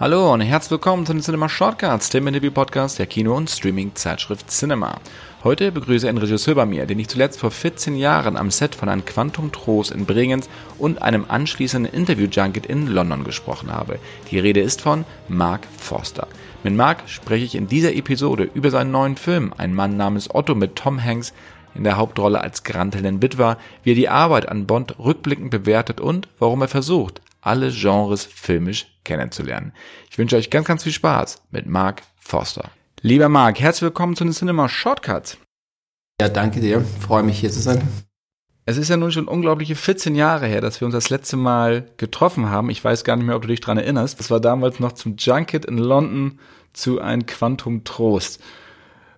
Hallo und herzlich willkommen zu den Cinema Shortcuts, dem Interview-Podcast der Kino- und Streaming-Zeitschrift Cinema. Heute begrüße ich einen Regisseur bei mir, den ich zuletzt vor 14 Jahren am Set von einem Quantum Trost in Bregenz und einem anschließenden Interview-Junket in London gesprochen habe. Die Rede ist von Mark Forster. Mit Mark spreche ich in dieser Episode über seinen neuen Film, Ein Mann namens Otto mit Tom Hanks in der Hauptrolle als grantelnden Witwer, wie er die Arbeit an Bond rückblickend bewertet und warum er versucht, alle Genres filmisch kennenzulernen. Ich wünsche euch ganz, ganz viel Spaß mit Mark Forster. Lieber Mark, herzlich willkommen zu den Cinema Shortcuts. Ja, danke dir. Freue mich hier zu sein. Es ist ja nun schon unglaubliche 14 Jahre her, dass wir uns das letzte Mal getroffen haben. Ich weiß gar nicht mehr, ob du dich dran erinnerst. Das war damals noch zum Junket in London zu ein Quantum Trost.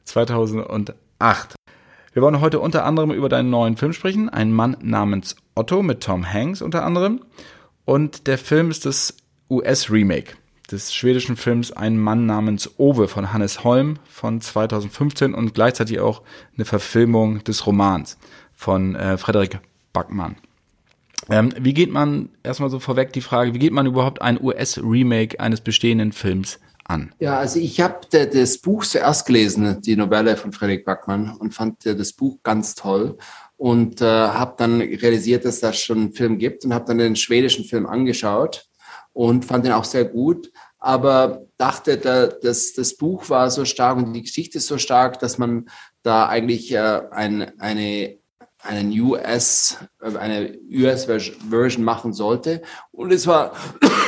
2008. Wir wollen heute unter anderem über deinen neuen Film sprechen. Ein Mann namens Otto mit Tom Hanks unter anderem. Und der Film ist das US-Remake des schwedischen Films Ein Mann namens Ove von Hannes Holm von 2015 und gleichzeitig auch eine Verfilmung des Romans von äh, Frederik Backmann. Ähm, wie geht man, erstmal so vorweg die Frage, wie geht man überhaupt ein US-Remake eines bestehenden Films an? Ja, also ich habe das Buch zuerst gelesen, die Novelle von Frederik Backmann und fand das Buch ganz toll und äh, habe dann realisiert, dass das schon einen Film gibt und habe dann den schwedischen Film angeschaut und fand den auch sehr gut, aber dachte, da, dass das Buch war so stark und die Geschichte so stark, dass man da eigentlich äh, ein, eine einen US, äh, eine US-Version machen sollte. Und es war,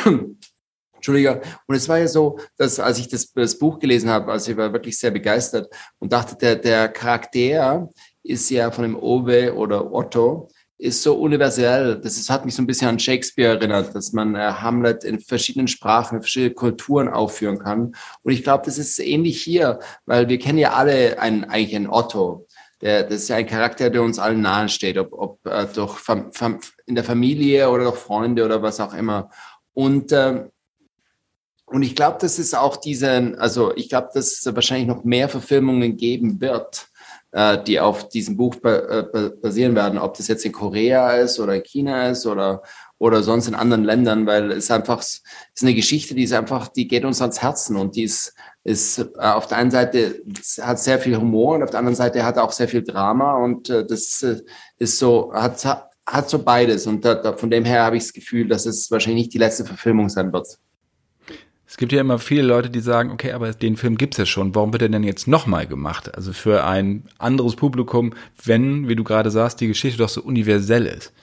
Entschuldigung, und es war ja so, dass als ich das, das Buch gelesen habe, also ich war wirklich sehr begeistert und dachte, der, der Charakter ist ja von dem Owe oder Otto, ist so universell. Das ist, hat mich so ein bisschen an Shakespeare erinnert, dass man äh, Hamlet in verschiedenen Sprachen, in verschiedenen Kulturen aufführen kann. Und ich glaube, das ist ähnlich hier, weil wir kennen ja alle einen, eigentlich einen Otto. Der, das ist ja ein Charakter, der uns allen nahe steht, ob, ob äh, durch Fam Fam in der Familie oder durch Freunde oder was auch immer. Und äh, und ich glaube, dass es auch diesen, also ich glaube, dass es wahrscheinlich noch mehr Verfilmungen geben wird äh, die auf diesem Buch äh, basieren werden, ob das jetzt in Korea ist oder in China ist oder oder sonst in anderen Ländern, weil es einfach ist eine Geschichte, die ist einfach, die geht uns ans Herzen und die ist, ist äh, auf der einen Seite hat sehr viel Humor und auf der anderen Seite hat auch sehr viel Drama und das ist so hat hat so beides und da, von dem her habe ich das Gefühl, dass es wahrscheinlich nicht die letzte Verfilmung sein wird. Es gibt ja immer viele Leute, die sagen, okay, aber den Film gibt's ja schon, warum wird er denn jetzt nochmal gemacht? Also für ein anderes Publikum, wenn, wie du gerade sagst, die Geschichte doch so universell ist.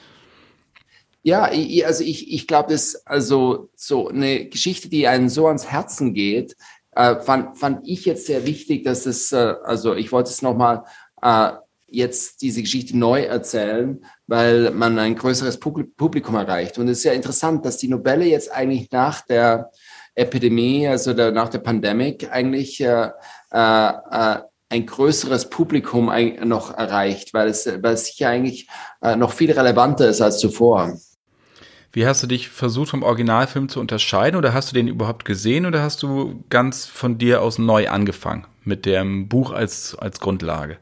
Ja, also ich, ich glaube, das also so eine Geschichte, die einen so ans Herzen geht, äh, fand, fand ich jetzt sehr wichtig, dass es, äh, also ich wollte es nochmal äh, jetzt diese Geschichte neu erzählen, weil man ein größeres Publikum erreicht. Und es ist ja interessant, dass die Novelle jetzt eigentlich nach der Epidemie, also der, nach der Pandemie, eigentlich äh, äh, ein größeres Publikum noch erreicht, weil es, weil es sicher eigentlich äh, noch viel relevanter ist als zuvor. Wie hast du dich versucht, vom Originalfilm zu unterscheiden oder hast du den überhaupt gesehen oder hast du ganz von dir aus neu angefangen mit dem Buch als, als Grundlage?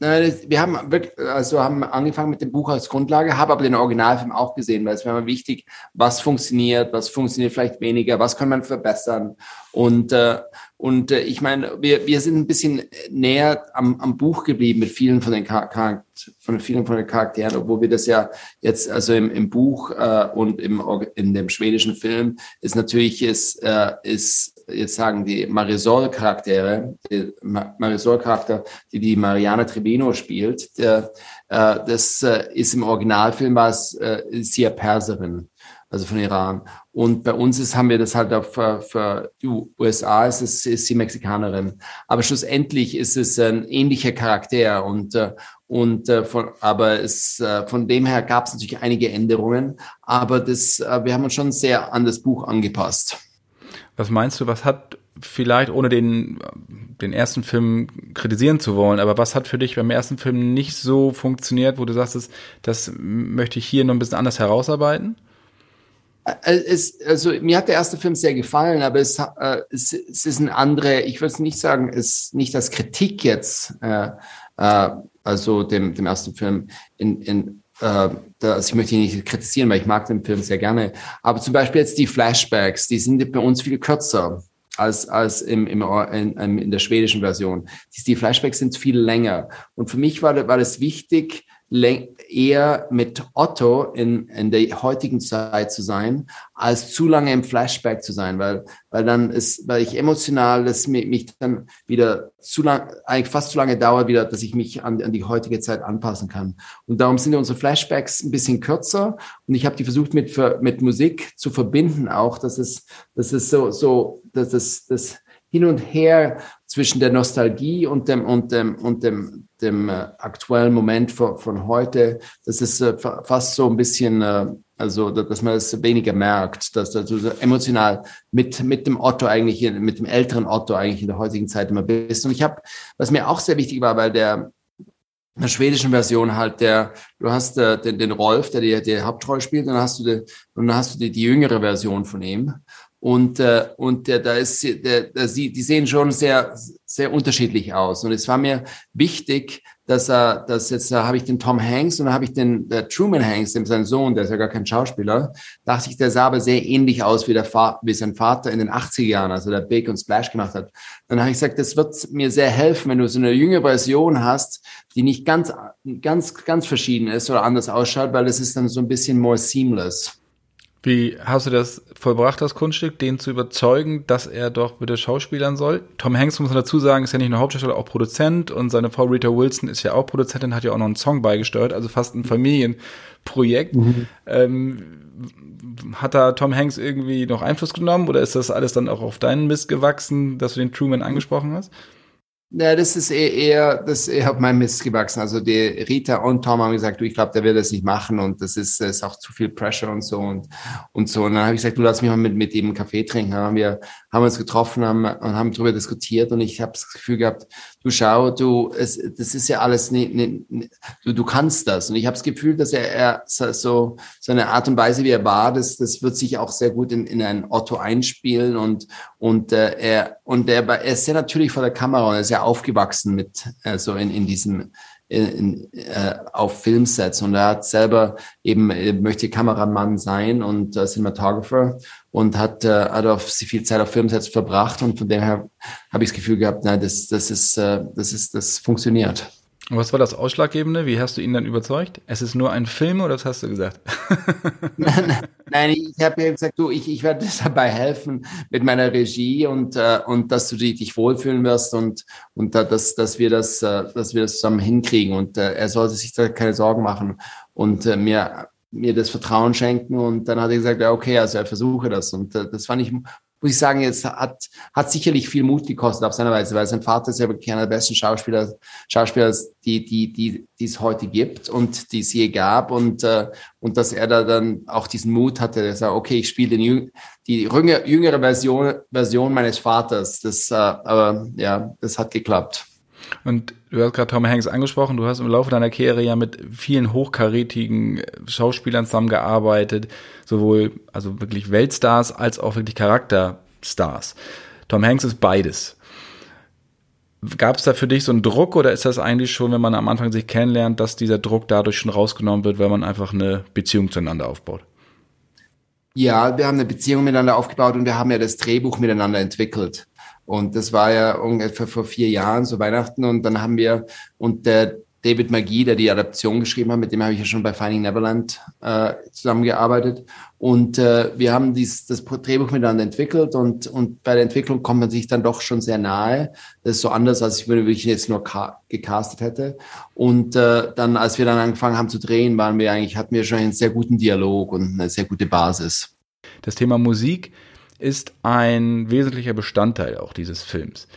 Wir haben wirklich, also haben angefangen mit dem Buch als Grundlage, habe aber den Originalfilm auch gesehen, weil es war immer wichtig, was funktioniert, was funktioniert vielleicht weniger, was kann man verbessern. Und, äh, und äh, ich meine, wir, wir sind ein bisschen näher am, am Buch geblieben mit vielen von den von vielen von den Charakteren, obwohl wir das ja jetzt, also im, im Buch äh, und im, in dem schwedischen Film ist natürlich ist, ist jetzt sagen die Marisol-Charaktere, Marisol-Charakter, die die Mariana Trebino spielt, der, äh, das äh, ist im Originalfilm war es äh, sie ja Perserin, also von Iran. Und bei uns ist, haben wir das halt auf, für die USA ist es ist sie Mexikanerin. Aber schlussendlich ist es ein ähnlicher Charakter und äh, und äh, von, aber es, äh, von dem her gab es natürlich einige Änderungen, aber das, äh, wir haben uns schon sehr an das Buch angepasst. Was meinst du, was hat vielleicht, ohne den, den ersten Film kritisieren zu wollen, aber was hat für dich beim ersten Film nicht so funktioniert, wo du sagst, das, möchte ich hier noch ein bisschen anders herausarbeiten? Äh, es, also mir hat der erste Film sehr gefallen, aber es, äh, es, es ist ein andere, ich würde es nicht sagen, es ist nicht als Kritik jetzt, äh, äh, also dem, dem ersten Film in, in äh, das, ich möchte ihn nicht kritisieren, weil ich mag den Film sehr gerne. Aber zum Beispiel jetzt die Flashbacks, die sind bei uns viel kürzer als, als im, im, in, in der schwedischen Version. Die, die Flashbacks sind viel länger. Und für mich war, war das wichtig, eher mit Otto in, in der heutigen Zeit zu sein, als zu lange im Flashback zu sein, weil, weil dann ist, weil ich emotional, das mich, mich dann wieder zu lang, eigentlich fast zu lange dauert wieder, dass ich mich an, an die heutige Zeit anpassen kann. Und darum sind unsere Flashbacks ein bisschen kürzer und ich habe die versucht mit, mit Musik zu verbinden auch, dass es, dass es so, so, dass es, das, hin und her zwischen der Nostalgie und dem und dem und dem dem äh, aktuellen Moment von, von heute. Das ist äh, fast so ein bisschen äh, also dass man es weniger merkt, dass, du emotional mit mit dem Otto eigentlich mit dem älteren Otto eigentlich in der heutigen Zeit immer bist. Und ich habe, was mir auch sehr wichtig war, weil der in der schwedischen Version halt der, du hast äh, den, den Rolf, der die, die Hauptrolle spielt, dann hast du die, und dann hast du die, die jüngere Version von ihm. Und, äh, und der, da ist, der, der, die sehen schon sehr, sehr unterschiedlich aus. Und es war mir wichtig, dass er, dass jetzt da habe ich den Tom Hanks und dann habe ich den der Truman Hanks, dem sein Sohn, der ist ja gar kein Schauspieler, dachte ich, der sah aber sehr ähnlich aus wie der wie sein Vater in den 80er Jahren, also der Big und Splash gemacht hat. Dann habe ich gesagt, das wird mir sehr helfen, wenn du so eine jüngere Version hast, die nicht ganz, ganz, ganz verschieden ist oder anders ausschaut, weil das ist dann so ein bisschen more seamless. Wie hast du das vollbracht, das Kunststück, den zu überzeugen, dass er doch bitte schauspielern soll? Tom Hanks, muss man dazu sagen, ist ja nicht nur Hauptdarsteller, auch Produzent und seine Frau Rita Wilson ist ja auch Produzentin, hat ja auch noch einen Song beigesteuert, also fast ein Familienprojekt. Mhm. Ähm, hat da Tom Hanks irgendwie noch Einfluss genommen oder ist das alles dann auch auf deinen Mist gewachsen, dass du den Truman angesprochen hast? Ja, das ist eher, das ist eher auf meinem Mist gewachsen. Also die Rita und Tom haben gesagt, du, ich glaube, der wird das nicht machen und das ist, ist auch zu viel Pressure und so und, und so. Und dann habe ich gesagt, du lass mich mal mit, mit ihm einen Kaffee trinken. Dann haben wir, haben uns getroffen haben, und haben darüber diskutiert und ich habe das Gefühl gehabt, du schau, du, es, das ist ja alles, ne, ne, ne, du, du kannst das. Und ich habe das Gefühl, dass er, er so, seine Art und Weise, wie er war, das, das wird sich auch sehr gut in, in ein Otto einspielen und, und äh, er, und er, er ist sehr natürlich vor der Kamera und er ist ja aufgewachsen mit, also in, in diesem, in, äh, auf Filmsets und er hat selber eben äh, möchte Kameramann sein und äh, Cinematographer und hat, äh, hat auf viel Zeit auf Filmsets verbracht und von dem her habe ich das Gefühl gehabt, nein, das, das ist, äh, das ist, das funktioniert. Was war das Ausschlaggebende? Wie hast du ihn dann überzeugt? Es ist nur ein Film oder was hast du gesagt? Nein, ich habe ja gesagt, du, ich, ich werde dir dabei helfen mit meiner Regie und, äh, und dass du dich wohlfühlen wirst und, und äh, dass, dass, wir das, äh, dass wir das zusammen hinkriegen. Und äh, er sollte sich da keine Sorgen machen und äh, mir, mir das Vertrauen schenken. Und dann hat er gesagt, ja, okay, also er versuche das. Und äh, das fand ich muss ich sagen, jetzt hat, hat sicherlich viel Mut gekostet auf seiner Weise, weil sein Vater ist ja wirklich einer der besten Schauspieler, Schauspieler, die, die, die, die es heute gibt und die es je gab und, äh, und dass er da dann auch diesen Mut hatte, er sagt, okay, ich spiele den, die jüngere Version, Version meines Vaters, das, äh, aber ja, das hat geklappt. Und du hast gerade Tom Hanks angesprochen, du hast im Laufe deiner Karriere ja mit vielen hochkarätigen Schauspielern zusammengearbeitet, sowohl also wirklich Weltstars als auch wirklich Charakterstars. Tom Hanks ist beides. Gab es da für dich so einen Druck oder ist das eigentlich schon, wenn man am Anfang sich kennenlernt, dass dieser Druck dadurch schon rausgenommen wird, weil man einfach eine Beziehung zueinander aufbaut? Ja, wir haben eine Beziehung miteinander aufgebaut und wir haben ja das Drehbuch miteinander entwickelt. Und das war ja ungefähr vor vier Jahren, so Weihnachten. Und dann haben wir, und der David Magie, der die Adaption geschrieben hat, mit dem habe ich ja schon bei Finding Neverland äh, zusammengearbeitet. Und äh, wir haben dieses, das Drehbuch miteinander entwickelt und, und bei der Entwicklung kommt man sich dann doch schon sehr nahe. Das ist so anders, als ich, wenn ich jetzt nur gecastet hätte. Und äh, dann, als wir dann angefangen haben zu drehen, waren wir eigentlich, hatten wir schon einen sehr guten Dialog und eine sehr gute Basis. Das Thema Musik ist ein wesentlicher Bestandteil auch dieses Films.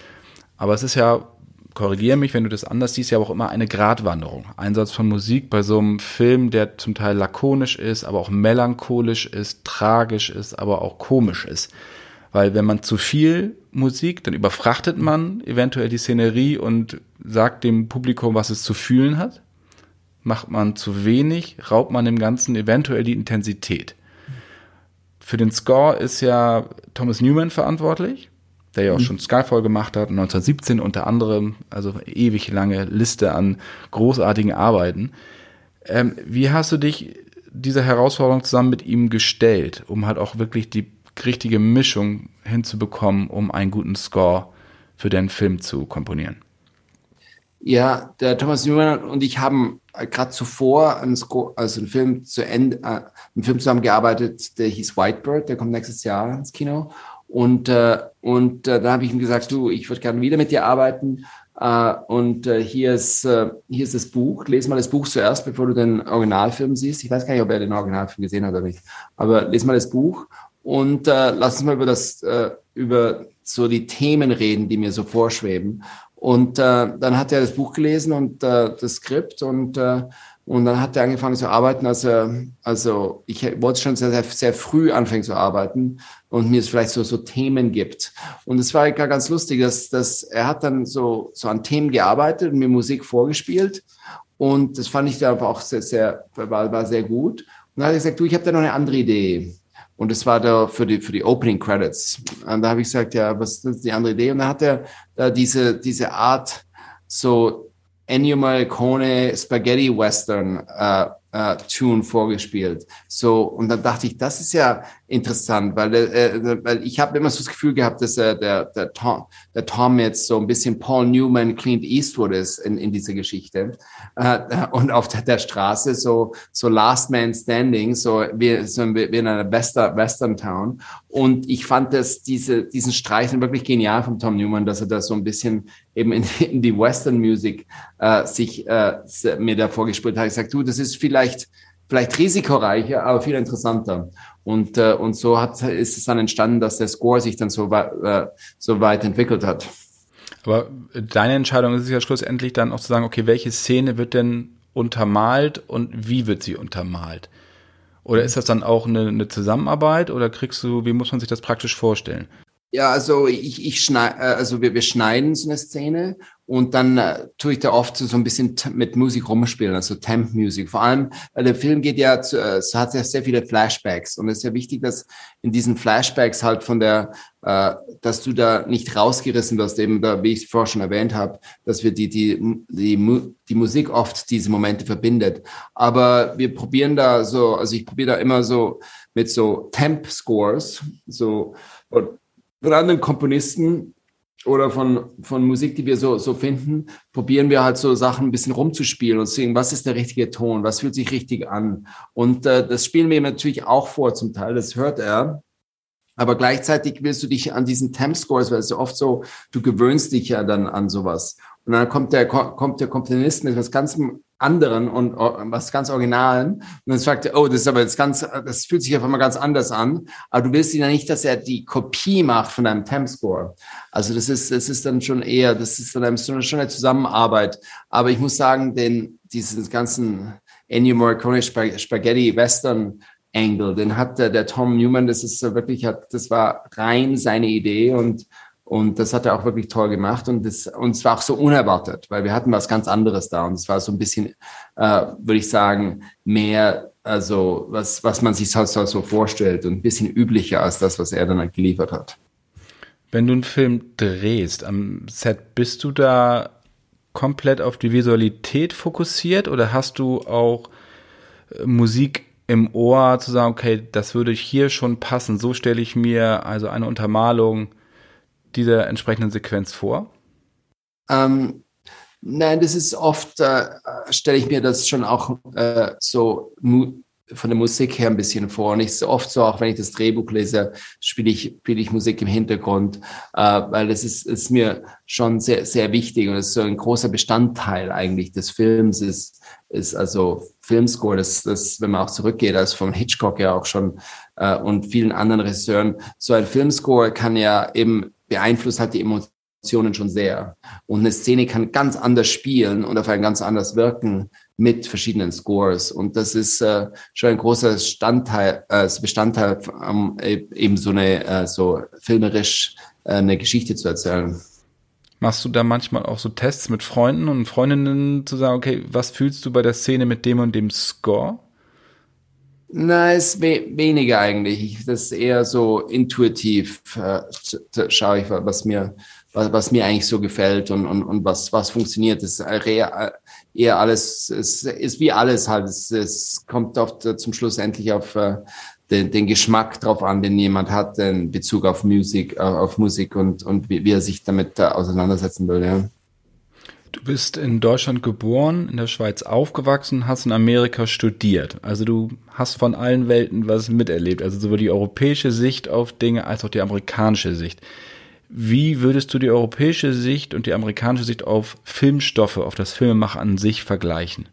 Aber es ist ja, korrigiere mich, wenn du das anders siehst, ja auch immer eine Gratwanderung. Einsatz von Musik bei so einem Film, der zum Teil lakonisch ist, aber auch melancholisch ist, tragisch ist, aber auch komisch ist. Weil wenn man zu viel Musik, dann überfrachtet man eventuell die Szenerie und sagt dem Publikum, was es zu fühlen hat. Macht man zu wenig, raubt man dem Ganzen eventuell die Intensität. Für den Score ist ja Thomas Newman verantwortlich, der ja auch mhm. schon Skyfall gemacht hat, 1917 unter anderem, also ewig lange Liste an großartigen Arbeiten. Ähm, wie hast du dich dieser Herausforderung zusammen mit ihm gestellt, um halt auch wirklich die richtige Mischung hinzubekommen, um einen guten Score für deinen Film zu komponieren? Ja, der Thomas Newman und ich haben gerade zuvor einen, Score, also einen Film zu Ende, äh, einen Film zusammengearbeitet, der hieß Whitebird, der kommt nächstes Jahr ins Kino. Und, äh, und äh, da habe ich ihm gesagt, du, ich würde gerne wieder mit dir arbeiten. Uh, und uh, hier, ist, uh, hier ist das Buch. Lies mal das Buch zuerst, bevor du den Originalfilm siehst. Ich weiß gar nicht, ob er den Originalfilm gesehen hat oder nicht. Aber lies mal das Buch und lass uns mal über das, über so die Themen reden, die mir so vorschweben. Und dann hat er das Buch gelesen und das Skript und und dann hat er angefangen zu arbeiten, also, also ich wollte schon sehr, sehr, sehr früh anfangen zu arbeiten und mir es vielleicht so, so Themen gibt. Und es war gar ganz lustig, dass, dass er hat dann so, so an Themen gearbeitet und mir Musik vorgespielt. Und das fand ich da aber auch sehr, sehr, war, war sehr gut. Und dann hat er gesagt, du, ich habe da noch eine andere Idee. Und das war da für die, für die Opening Credits. Und da habe ich gesagt, ja, was ist die andere Idee? Und dann hat er da diese, diese Art, so Ennio Morricone Spaghetti Western äh, äh, Tune vorgespielt. So und dann dachte ich, das ist ja interessant, weil äh, weil ich habe immer so das Gefühl gehabt, dass äh, der der Tom, der Tom jetzt so ein bisschen Paul Newman, Clint Eastwood ist in, in dieser Geschichte äh, und auf der, der Straße so so Last Man Standing, so wie so wie in einer Western Western Town und ich fand das diese diesen Streichen wirklich genial von Tom Newman, dass er da so ein bisschen eben in, in die Western Music äh, sich äh, mir da vorgespielt hat. Ich sag, du, das ist vielleicht vielleicht risikoreicher, aber viel interessanter. Und, äh, und so hat, ist es dann entstanden, dass der Score sich dann so, äh, so weit entwickelt hat. Aber deine Entscheidung ist ja schlussendlich dann auch zu sagen, okay, welche Szene wird denn untermalt und wie wird sie untermalt? Oder ist das dann auch eine, eine Zusammenarbeit oder kriegst du, wie muss man sich das praktisch vorstellen? Ja, also ich, ich schneide, äh, also wir, wir schneiden so eine Szene und dann äh, tue ich da oft so, so ein bisschen mit Musik rumspielen, also Temp Music. Vor allem, weil der Film geht ja, zu, äh, es hat ja sehr viele Flashbacks und es ist ja wichtig, dass in diesen Flashbacks halt von der, äh, dass du da nicht rausgerissen wirst, eben da, wie ich es vorher schon erwähnt habe, dass wir die, die, die, die Musik oft diese Momente verbindet. Aber wir probieren da so, also ich probiere da immer so mit so Temp Scores, so von anderen Komponisten oder von, von Musik, die wir so, so finden, probieren wir halt so Sachen ein bisschen rumzuspielen und sehen, was ist der richtige Ton, was fühlt sich richtig an. Und äh, das spielen wir ihm natürlich auch vor zum Teil, das hört er. Aber gleichzeitig willst du dich an diesen Temp Scores, weil es ja oft so, du gewöhnst dich ja dann an sowas. Und dann kommt der, kommt der Komponist mit was ganz anderen und was ganz Originalen. Und dann sagt er, oh, das ist aber jetzt ganz, das fühlt sich auf einmal ganz anders an. Aber du willst ihn ja nicht, dass er die Kopie macht von deinem Temp-Score. Also das ist, das ist dann schon eher, das ist dann schon eine Zusammenarbeit. Aber ich muss sagen, den, diesen ganzen Ennio Morricone Spaghetti Western Angle, den hat der, der Tom Newman, das ist wirklich, hat, das war rein seine Idee und und das hat er auch wirklich toll gemacht. Und das, und es war auch so unerwartet, weil wir hatten was ganz anderes da. Und es war so ein bisschen, äh, würde ich sagen, mehr, also was, was man sich so, so vorstellt und ein bisschen üblicher als das, was er dann halt geliefert hat. Wenn du einen Film drehst am Set, bist du da komplett auf die Visualität fokussiert? Oder hast du auch äh, Musik im Ohr zu sagen, okay, das würde hier schon passen, so stelle ich mir also eine Untermalung dieser entsprechenden Sequenz vor? Ähm, nein, das ist oft, äh, stelle ich mir das schon auch äh, so von der Musik her ein bisschen vor. Und ich so oft so, auch wenn ich das Drehbuch lese, spiele ich, spiele ich Musik im Hintergrund, äh, weil das ist, ist mir schon sehr, sehr wichtig und es ist so ein großer Bestandteil eigentlich des Films ist, ist also Filmscore, das, das, wenn man auch zurückgeht, als von Hitchcock ja auch schon äh, und vielen anderen Regisseuren, so ein Filmscore kann ja eben beeinflusst hat die Emotionen schon sehr. Und eine Szene kann ganz anders spielen und auf ein ganz anders wirken mit verschiedenen Scores. Und das ist äh, schon ein großer Standteil, äh, Bestandteil, um eben so eine äh, so filmerisch äh, eine Geschichte zu erzählen. Machst du da manchmal auch so Tests mit Freunden und Freundinnen zu sagen, okay, was fühlst du bei der Szene mit dem und dem Score? Na, ist we weniger eigentlich. Das ist eher so intuitiv, äh, schaue ich, was mir, was, was mir eigentlich so gefällt und, und, und was, was funktioniert. Das ist eher alles, es ist wie alles halt. Es, es kommt oft zum Schluss endlich auf äh, den, den Geschmack drauf an, den jemand hat in Bezug auf Musik, äh, auf Musik und, und wie, wie er sich damit äh, auseinandersetzen will. Ja. Du bist in Deutschland geboren, in der Schweiz aufgewachsen, hast in Amerika studiert. Also du hast von allen Welten was miterlebt. Also sowohl die europäische Sicht auf Dinge als auch die amerikanische Sicht. Wie würdest du die europäische Sicht und die amerikanische Sicht auf Filmstoffe, auf das Filmemachen an sich vergleichen?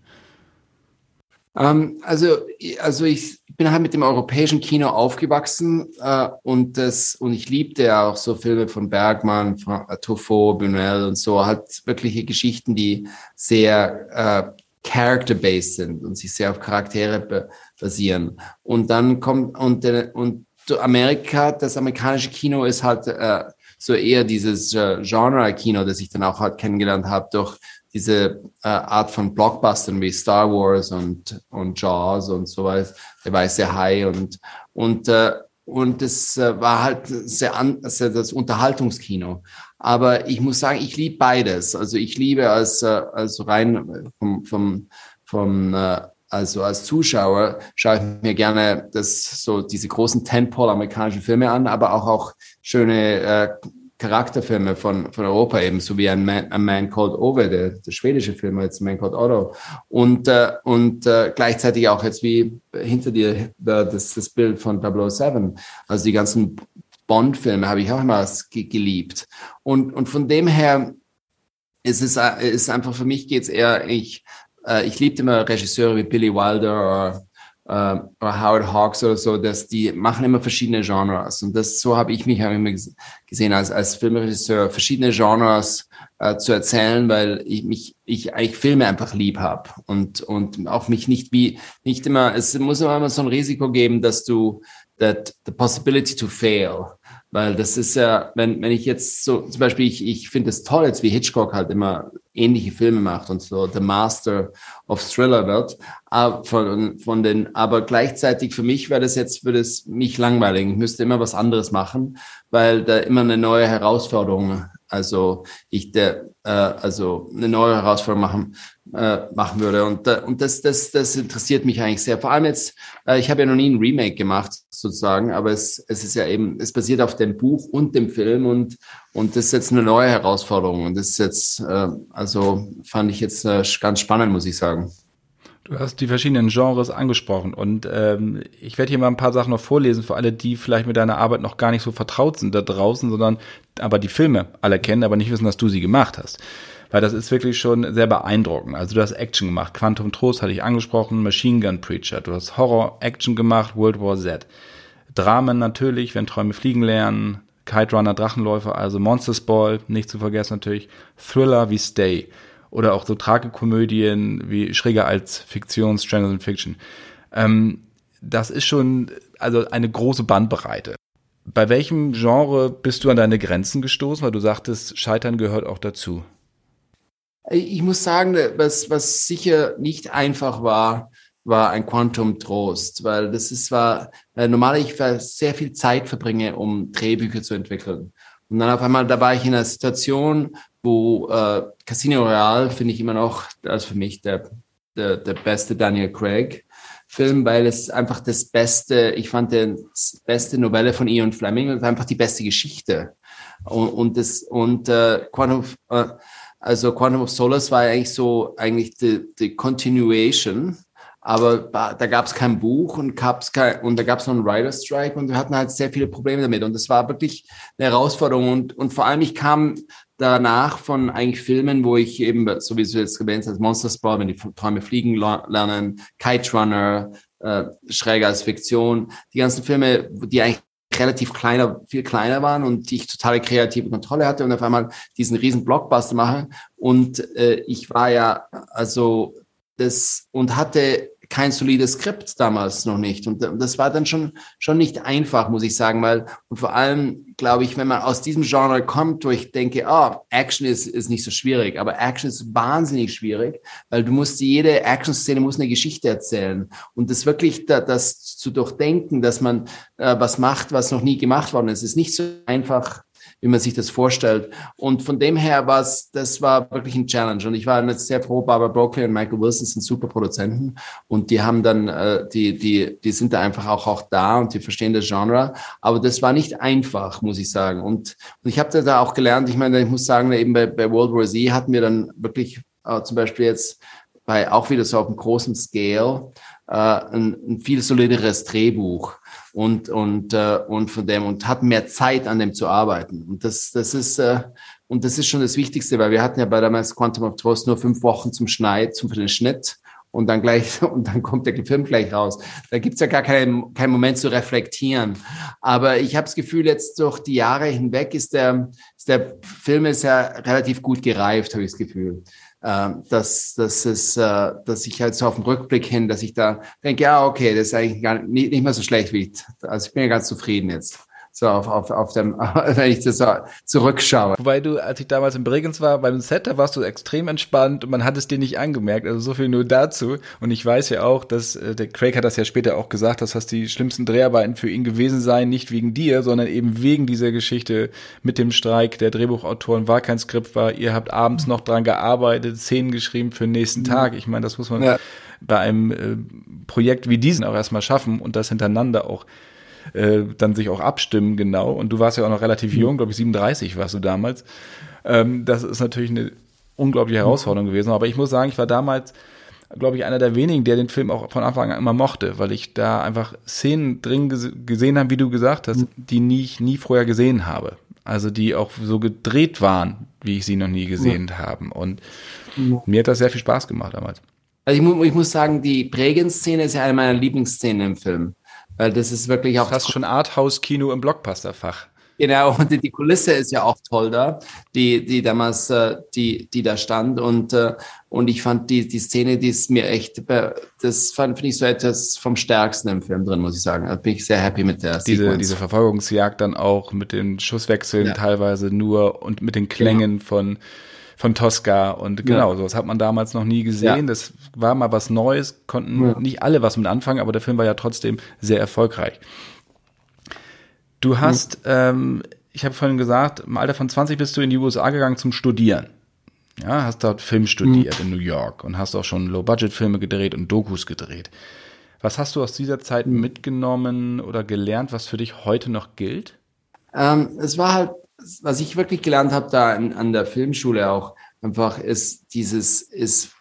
Ähm, also, also ich bin halt mit dem europäischen Kino aufgewachsen äh, und das und ich liebte ja auch so Filme von Bergmann, von äh, Truffaut, Buñuel und so, halt wirkliche Geschichten, die sehr äh, character-based sind und sich sehr auf Charaktere basieren. Und dann kommt und und Amerika, das amerikanische Kino ist halt äh, so eher dieses äh, Genre-Kino, das ich dann auch halt kennengelernt habe durch diese äh, Art von Blockbustern wie Star Wars und, und Jaws und so was, der weiße Hai und, und, äh, und das äh, war halt sehr, an, sehr das Unterhaltungskino. Aber ich muss sagen, ich liebe beides. Also ich liebe als, äh, als rein vom, vom, vom äh, also als Zuschauer schaue ich mir gerne das so diese großen Tentpole amerikanischen Filme an, aber auch auch schöne äh, Charakterfilme von, von Europa eben, so wie ein Man, A Man Called Ove, der, der schwedische Film, jetzt Man Called Otto. Und, äh, und äh, gleichzeitig auch jetzt wie hinter dir das, das Bild von 007. Also die ganzen Bond-Filme habe ich auch immer geliebt. Und, und von dem her ist es ist einfach für mich geht's eher, ich, äh, ich liebte immer Regisseure wie Billy Wilder oder äh, Howard Hawks oder so, dass die machen immer verschiedene Genres. Und das so habe ich mich auch immer gesehen als, als Filmregisseur, verschiedene Genres äh, zu erzählen, weil ich mich, ich eigentlich Filme einfach lieb habe und, und auch mich nicht wie, nicht immer, es muss immer so ein Risiko geben, dass du that the possibility to fail weil das ist ja, wenn, wenn ich jetzt so, zum Beispiel, ich, ich finde es toll, jetzt wie Hitchcock halt immer ähnliche Filme macht und so The Master of Thriller wird, aber von, von den, aber gleichzeitig für mich wäre das jetzt, würde es mich langweilig. Ich müsste immer was anderes machen, weil da immer eine neue Herausforderung also ich der, äh, also eine neue Herausforderung machen, äh, machen würde. Und, äh, und das, das, das interessiert mich eigentlich sehr. Vor allem jetzt, äh, ich habe ja noch nie ein Remake gemacht, sozusagen, aber es, es ist ja eben, es basiert auf dem Buch und dem Film und, und das ist jetzt eine neue Herausforderung. Und das ist jetzt, äh, also fand ich jetzt äh, ganz spannend, muss ich sagen. Du hast die verschiedenen Genres angesprochen und ähm, ich werde hier mal ein paar Sachen noch vorlesen für alle, die vielleicht mit deiner Arbeit noch gar nicht so vertraut sind da draußen, sondern aber die Filme alle kennen, aber nicht wissen, dass du sie gemacht hast. Weil das ist wirklich schon sehr beeindruckend. Also du hast Action gemacht, Quantum Trost hatte ich angesprochen, Machine Gun Preacher, du hast Horror-Action gemacht, World War Z. Dramen natürlich, wenn Träume fliegen lernen, Kite Runner, Drachenläufer, also Monsters Ball, nicht zu vergessen natürlich, Thriller wie Stay oder auch so Tragekomödien wie schräger als Fiktion, Stranger Than Fiction. Ähm, das ist schon also eine große Bandbreite. Bei welchem Genre bist du an deine Grenzen gestoßen? Weil du sagtest, Scheitern gehört auch dazu. Ich muss sagen, was, was sicher nicht einfach war, war ein Quantum Trost, weil das ist war, äh, normal ich sehr viel Zeit verbringe, um Drehbücher zu entwickeln. Und dann auf einmal, da war ich in einer Situation, wo äh, Casino Royale finde ich immer noch, also für mich der, der, der beste Daniel Craig Film, weil es einfach das beste, ich fand die beste Novelle von Ian Fleming und einfach die beste Geschichte. Und, und das, und äh, Quantum, äh, also Quantum of Solace war eigentlich so, eigentlich die, die Continuation aber da gab es kein Buch und, gab's kein, und da gab es noch einen Writer Strike und wir hatten halt sehr viele Probleme damit. Und das war wirklich eine Herausforderung. Und, und vor allem, ich kam danach von eigentlich Filmen, wo ich eben, so wie du jetzt erwähnt hast, Monster Sport, wenn die Träume fliegen lernen, Kite Runner, äh, schräger als Fiktion, die ganzen Filme, die eigentlich relativ kleiner, viel kleiner waren und die ich totale kreative Kontrolle hatte und auf einmal diesen riesen Blockbuster mache. Und äh, ich war ja also das und hatte kein solides Skript damals noch nicht. Und das war dann schon, schon nicht einfach, muss ich sagen, weil, und vor allem, glaube ich, wenn man aus diesem Genre kommt, wo ich denke, oh, Action ist, ist nicht so schwierig, aber Action ist wahnsinnig schwierig, weil du musst, jede Action-Szene muss eine Geschichte erzählen. Und das wirklich, da, das zu durchdenken, dass man äh, was macht, was noch nie gemacht worden ist, ist nicht so einfach wie man sich das vorstellt. Und von dem her war es, das war wirklich ein Challenge. Und ich war jetzt sehr froh, Barbara Broccoli und Michael Wilson sind super Produzenten und die haben dann, äh, die, die, die sind da einfach auch, auch da und die verstehen das Genre. Aber das war nicht einfach, muss ich sagen. Und, und ich habe da auch gelernt, ich meine, ich muss sagen, eben bei, bei World War Z hatten wir dann wirklich äh, zum Beispiel jetzt bei auch wieder so auf einem großen Scale äh, ein, ein viel solideres Drehbuch und und äh, und von dem und hat mehr Zeit an dem zu arbeiten und das das ist äh, und das ist schon das Wichtigste, weil wir hatten ja bei damals Quantum of Trust nur fünf Wochen zum Schneid, zum für den Schnitt und dann gleich und dann kommt der Film gleich raus. Da gibt's ja gar keinen keinen Moment zu reflektieren. Aber ich habe das Gefühl, jetzt durch die Jahre hinweg ist der ist der Film ist ja relativ gut gereift, habe ich das Gefühl äh, dass, dass, es, äh, dass ich halt so auf den Rückblick hin, dass ich da denke, ja, okay, das ist eigentlich gar nicht, nicht mehr so schlecht wie, also ich bin ja ganz zufrieden jetzt so auf, auf, auf dem, wenn ich das so zurückschaue. Wobei du, als ich damals in Bregenz war, beim Set, da warst du extrem entspannt und man hat es dir nicht angemerkt. Also so viel nur dazu. Und ich weiß ja auch, dass äh, der Craig hat das ja später auch gesagt, dass das die schlimmsten Dreharbeiten für ihn gewesen seien, nicht wegen dir, sondern eben wegen dieser Geschichte mit dem Streik der Drehbuchautoren, war kein Skript war. Ihr habt abends noch dran gearbeitet, Szenen geschrieben für den nächsten mhm. Tag. Ich meine, das muss man ja. bei einem äh, Projekt wie diesen auch erstmal schaffen und das hintereinander auch äh, dann sich auch abstimmen genau. Und du warst ja auch noch relativ mhm. jung, glaube ich 37 warst du damals. Ähm, das ist natürlich eine unglaubliche Herausforderung mhm. gewesen. Aber ich muss sagen, ich war damals glaube ich, einer der wenigen, der den Film auch von Anfang an immer mochte, weil ich da einfach Szenen drin gesehen habe, wie du gesagt hast, mhm. die nie, ich nie vorher gesehen habe. Also die auch so gedreht waren, wie ich sie noch nie gesehen ja. habe. Und ja. mir hat das sehr viel Spaß gemacht damals. Also ich, mu ich muss sagen, die Prägenszene ist ja eine meiner Lieblingsszenen im Film. Weil das ist wirklich auch. Das hast schon Arthouse-Kino im Blockbuster-Fach. Genau, und die Kulisse ist ja auch toll da, die, die damals, äh, die, die da stand. Und, äh, und ich fand die, die Szene, die ist mir echt, das fand finde ich so etwas vom Stärksten im Film drin, muss ich sagen. Da bin ich sehr happy mit der diese, Sequenz. Diese Verfolgungsjagd dann auch mit den Schusswechseln ja. teilweise nur und mit den Klängen genau. von von Tosca und genau, ja. sowas hat man damals noch nie gesehen. Ja. Das war mal was Neues, konnten ja. nicht alle was mit anfangen, aber der Film war ja trotzdem sehr erfolgreich. Du hast, ähm, ich habe vorhin gesagt, im Alter von 20 bist du in die USA gegangen zum Studieren. Ja, hast dort Film studiert mhm. in New York und hast auch schon Low-Budget-Filme gedreht und Dokus gedreht. Was hast du aus dieser Zeit mhm. mitgenommen oder gelernt, was für dich heute noch gilt? Ähm, es war halt was ich wirklich gelernt habe da in, an der Filmschule auch einfach ist dieses ist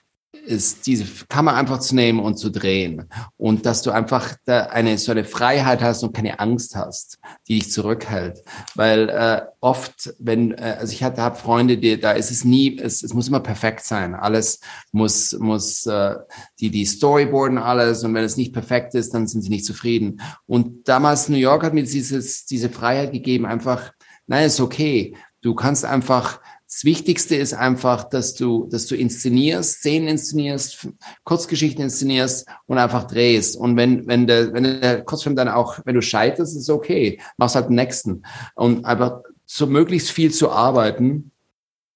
ist diese Kamera einfach zu nehmen und zu drehen. Und dass du einfach da eine so eine Freiheit hast und keine Angst hast, die dich zurückhält, weil äh, oft wenn äh, also ich hatte habe Freunde, die da ist es nie es, es muss immer perfekt sein, alles muss muss äh, die die Storyboarden alles. Und wenn es nicht perfekt ist, dann sind sie nicht zufrieden. Und damals New York hat mir dieses diese Freiheit gegeben einfach Nein, ist okay. Du kannst einfach, das Wichtigste ist einfach, dass du, dass du inszenierst, Szenen inszenierst, Kurzgeschichten inszenierst und einfach drehst. Und wenn, wenn der, wenn der Kurzfilm dann auch, wenn du scheiterst, ist okay. Machst halt den nächsten. Und einfach so möglichst viel zu arbeiten,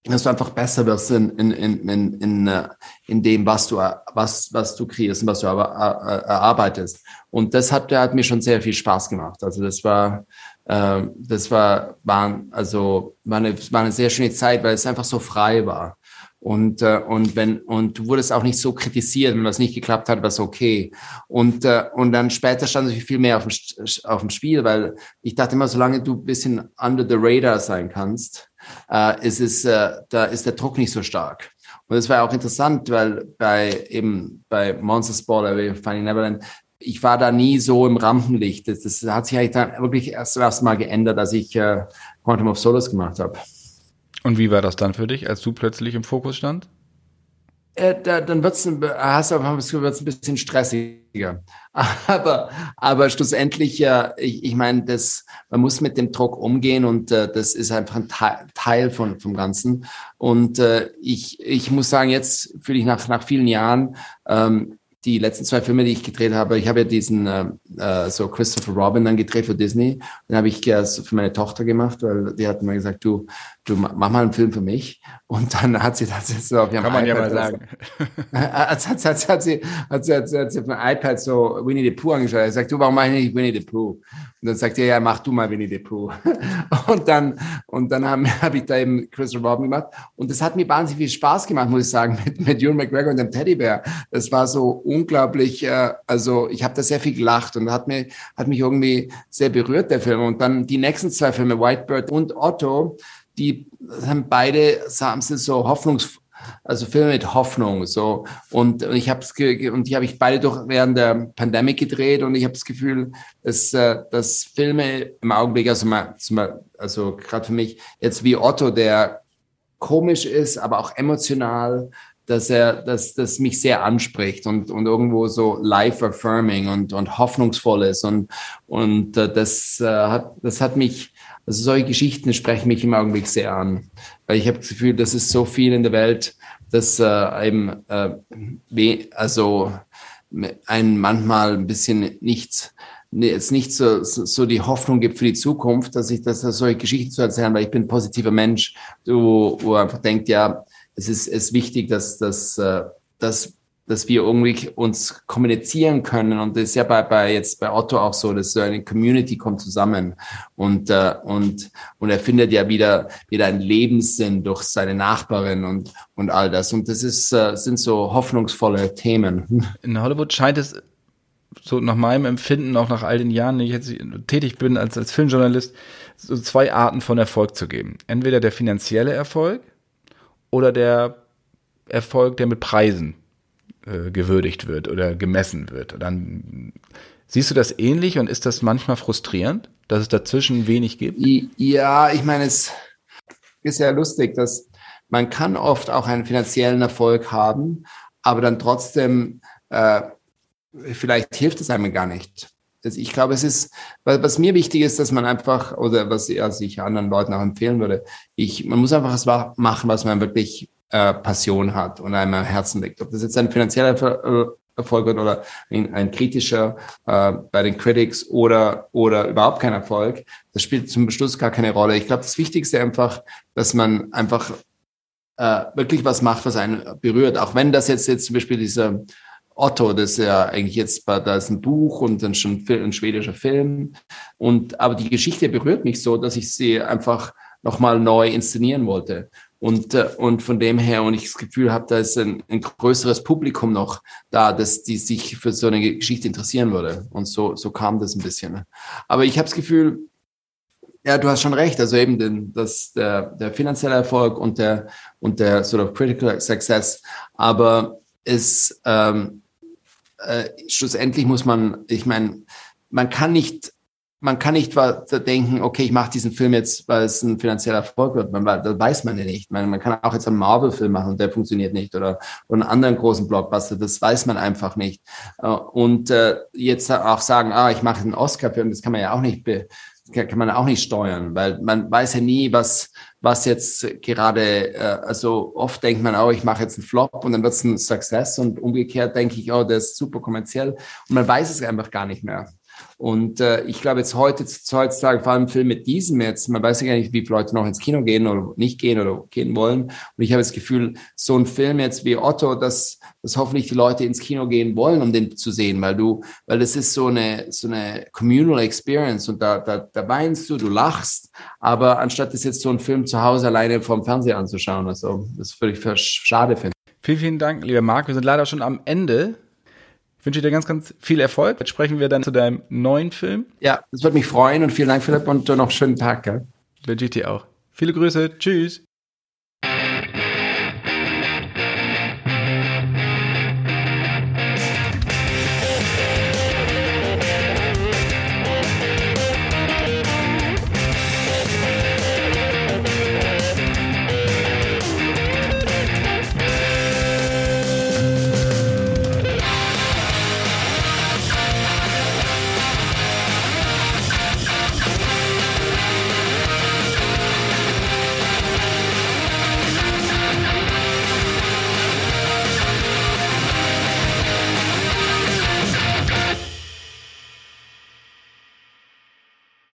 dass du einfach besser wirst in, in, in, in, in, äh, in dem, was du, was, was du kreierst und was du aber erarbeitest. Und das hat, hat mir schon sehr viel Spaß gemacht. Also das war, äh, das war, war, also, war, eine, war eine sehr schöne Zeit, weil es einfach so frei war. Und, äh, und wenn, und du wurdest auch nicht so kritisiert, wenn was nicht geklappt hat, war es okay. Und, äh, und dann später stand natürlich viel mehr auf dem, auf dem Spiel, weil ich dachte immer, solange du ein bisschen under the radar sein kannst, äh, ist es, äh, da ist der Druck nicht so stark. Und das war auch interessant, weil bei eben bei Monster Sport, bei Finding Neverland, ich war da nie so im Rampenlicht. Das, das hat sich eigentlich dann wirklich erst, erst mal geändert, als ich äh, Quantum of Solace gemacht habe. Und wie war das dann für dich, als du plötzlich im Fokus stand? Äh, da, dann wird's, hast du wird's ein bisschen stressiger. Aber, aber schlussendlich, ja, ich, ich meine, das, man muss mit dem Druck umgehen und äh, das ist einfach ein Teil, Teil von, vom Ganzen. Und äh, ich, ich muss sagen, jetzt fühle ich nach, nach vielen Jahren, ähm, die letzten zwei Filme, die ich gedreht habe, ich habe ja diesen äh, äh so Christopher Robin dann gedreht für Disney. Den habe ich äh, für meine Tochter gemacht, weil die hat mir gesagt, du, du mach mal einen Film für mich. Und dann hat sie das jetzt so auf ihrem Kann man iPad ja mal sagen. hat, hat, hat, hat, sie, hat, sie, hat, sie, hat sie auf dem iPad so Winnie the Pooh angeschaut. Er sagt, du, warum mache ich nicht Winnie the Pooh? Und dann sagt er, ja, mach du mal Winnie the Pooh. Und dann, und dann habe hab ich da eben Christopher Robin gemacht. Und das hat mir wahnsinnig viel Spaß gemacht, muss ich sagen, mit, mit Ewan McGregor und dem Teddybär. Das war so unglaublich, äh, also ich habe da sehr viel gelacht und hat, mir, hat mich irgendwie sehr berührt, der Film. Und dann die nächsten zwei Filme, Whitebird und Otto, die haben beide, haben sie so hoffnungsvoll also Filme mit Hoffnung so. Und, und ich habe und die habe ich beide durch während der Pandemie gedreht und ich habe das Gefühl, dass, äh, dass Filme im Augenblick also mal, also gerade für mich jetzt wie Otto, der komisch ist, aber auch emotional, dass er, dass das mich sehr anspricht und, und irgendwo so life affirming und, und hoffnungsvoll ist. Und, und äh, das äh, hat, das hat mich, also solche Geschichten sprechen mich im Augenblick sehr an, weil ich habe das Gefühl, dass es so viel in der Welt, dass äh, eben, äh, also ein manchmal ein bisschen nichts, jetzt nicht so, so die Hoffnung gibt für die Zukunft, dass ich das solche Geschichten zu erzählen, weil ich bin ein positiver Mensch, wo, wo einfach denkt, ja, es ist, ist wichtig, dass, dass, äh, dass dass wir irgendwie uns kommunizieren können. Und das ist ja bei, bei jetzt bei Otto auch so, dass so eine Community kommt zusammen und, äh, und, und er findet ja wieder, wieder einen Lebenssinn durch seine Nachbarin und, und all das. Und das ist, äh, sind so hoffnungsvolle Themen. In Hollywood scheint es so nach meinem Empfinden, auch nach all den Jahren, die ich jetzt tätig bin als, als Filmjournalist, so zwei Arten von Erfolg zu geben. Entweder der finanzielle Erfolg oder der Erfolg, der mit Preisen äh, gewürdigt wird oder gemessen wird. Dann siehst du das ähnlich und ist das manchmal frustrierend, dass es dazwischen wenig gibt? Ja, ich meine, es ist ja lustig, dass man kann oft auch einen finanziellen Erfolg haben, aber dann trotzdem äh, vielleicht hilft es einem gar nicht. Also ich glaube, es ist, was mir wichtig ist, dass man einfach, oder was also ich anderen Leuten auch empfehlen würde, ich, man muss einfach was machen, was man wirklich äh, Passion hat und einem am Herzen liegt. Ob das jetzt ein finanzieller äh, Erfolg wird oder ein, ein kritischer äh, bei den Critics oder, oder überhaupt kein Erfolg, das spielt zum Schluss gar keine Rolle. Ich glaube, das Wichtigste einfach, dass man einfach äh, wirklich was macht, was einen berührt. Auch wenn das jetzt, jetzt zum Beispiel dieser Otto, das ist ja eigentlich jetzt, da ist ein Buch und dann schon ein schwedischer Film. Und, aber die Geschichte berührt mich so, dass ich sie einfach nochmal neu inszenieren wollte. Und, äh, und von dem her, und ich das Gefühl habe, da ist ein, ein größeres Publikum noch da, dass die sich für so eine Geschichte interessieren würde. Und so, so kam das ein bisschen. Aber ich habe das Gefühl, ja, du hast schon recht. Also eben den, das, der, der finanzielle Erfolg und der, und der sort of critical success. Aber es, ähm, äh, schlussendlich muss man, ich meine, man kann nicht man kann nicht denken, okay, ich mache diesen Film jetzt, weil es ein finanzieller Erfolg wird. Man, das weiß man ja nicht. Man, man kann auch jetzt einen Marvel-Film machen und der funktioniert nicht oder, oder einen anderen großen Blockbuster. Das weiß man einfach nicht. Äh, und äh, jetzt auch sagen, ah, ich mache einen Oscar-Film, das kann man ja auch nicht kann man auch nicht steuern, weil man weiß ja nie, was was jetzt gerade, äh, also oft denkt man auch, ich mache jetzt einen Flop und dann wird es ein Success und umgekehrt denke ich, oh, der ist super kommerziell und man weiß es einfach gar nicht mehr. Und äh, ich glaube jetzt heute, heutzutage, vor allem Film mit diesem jetzt, man weiß ja gar nicht, wie viele Leute noch ins Kino gehen oder nicht gehen oder gehen wollen. Und ich habe das Gefühl, so ein Film jetzt wie Otto, dass, dass hoffentlich die Leute ins Kino gehen wollen, um den zu sehen, weil du, weil das ist so eine, so eine communal experience und da, da, da weinst du, du lachst, aber anstatt das jetzt so ein Film zu Hause alleine vorm Fernseher anzuschauen, also das würde ich schade finden. Vielen, vielen Dank, lieber Marc. Wir sind leider schon am Ende ich wünsche dir ganz, ganz viel Erfolg. Jetzt sprechen wir dann zu deinem neuen Film. Ja, das würde mich freuen und vielen Dank, Philipp, und noch einen schönen Tag. Gell? Wünsche ich dir auch. Viele Grüße. Tschüss.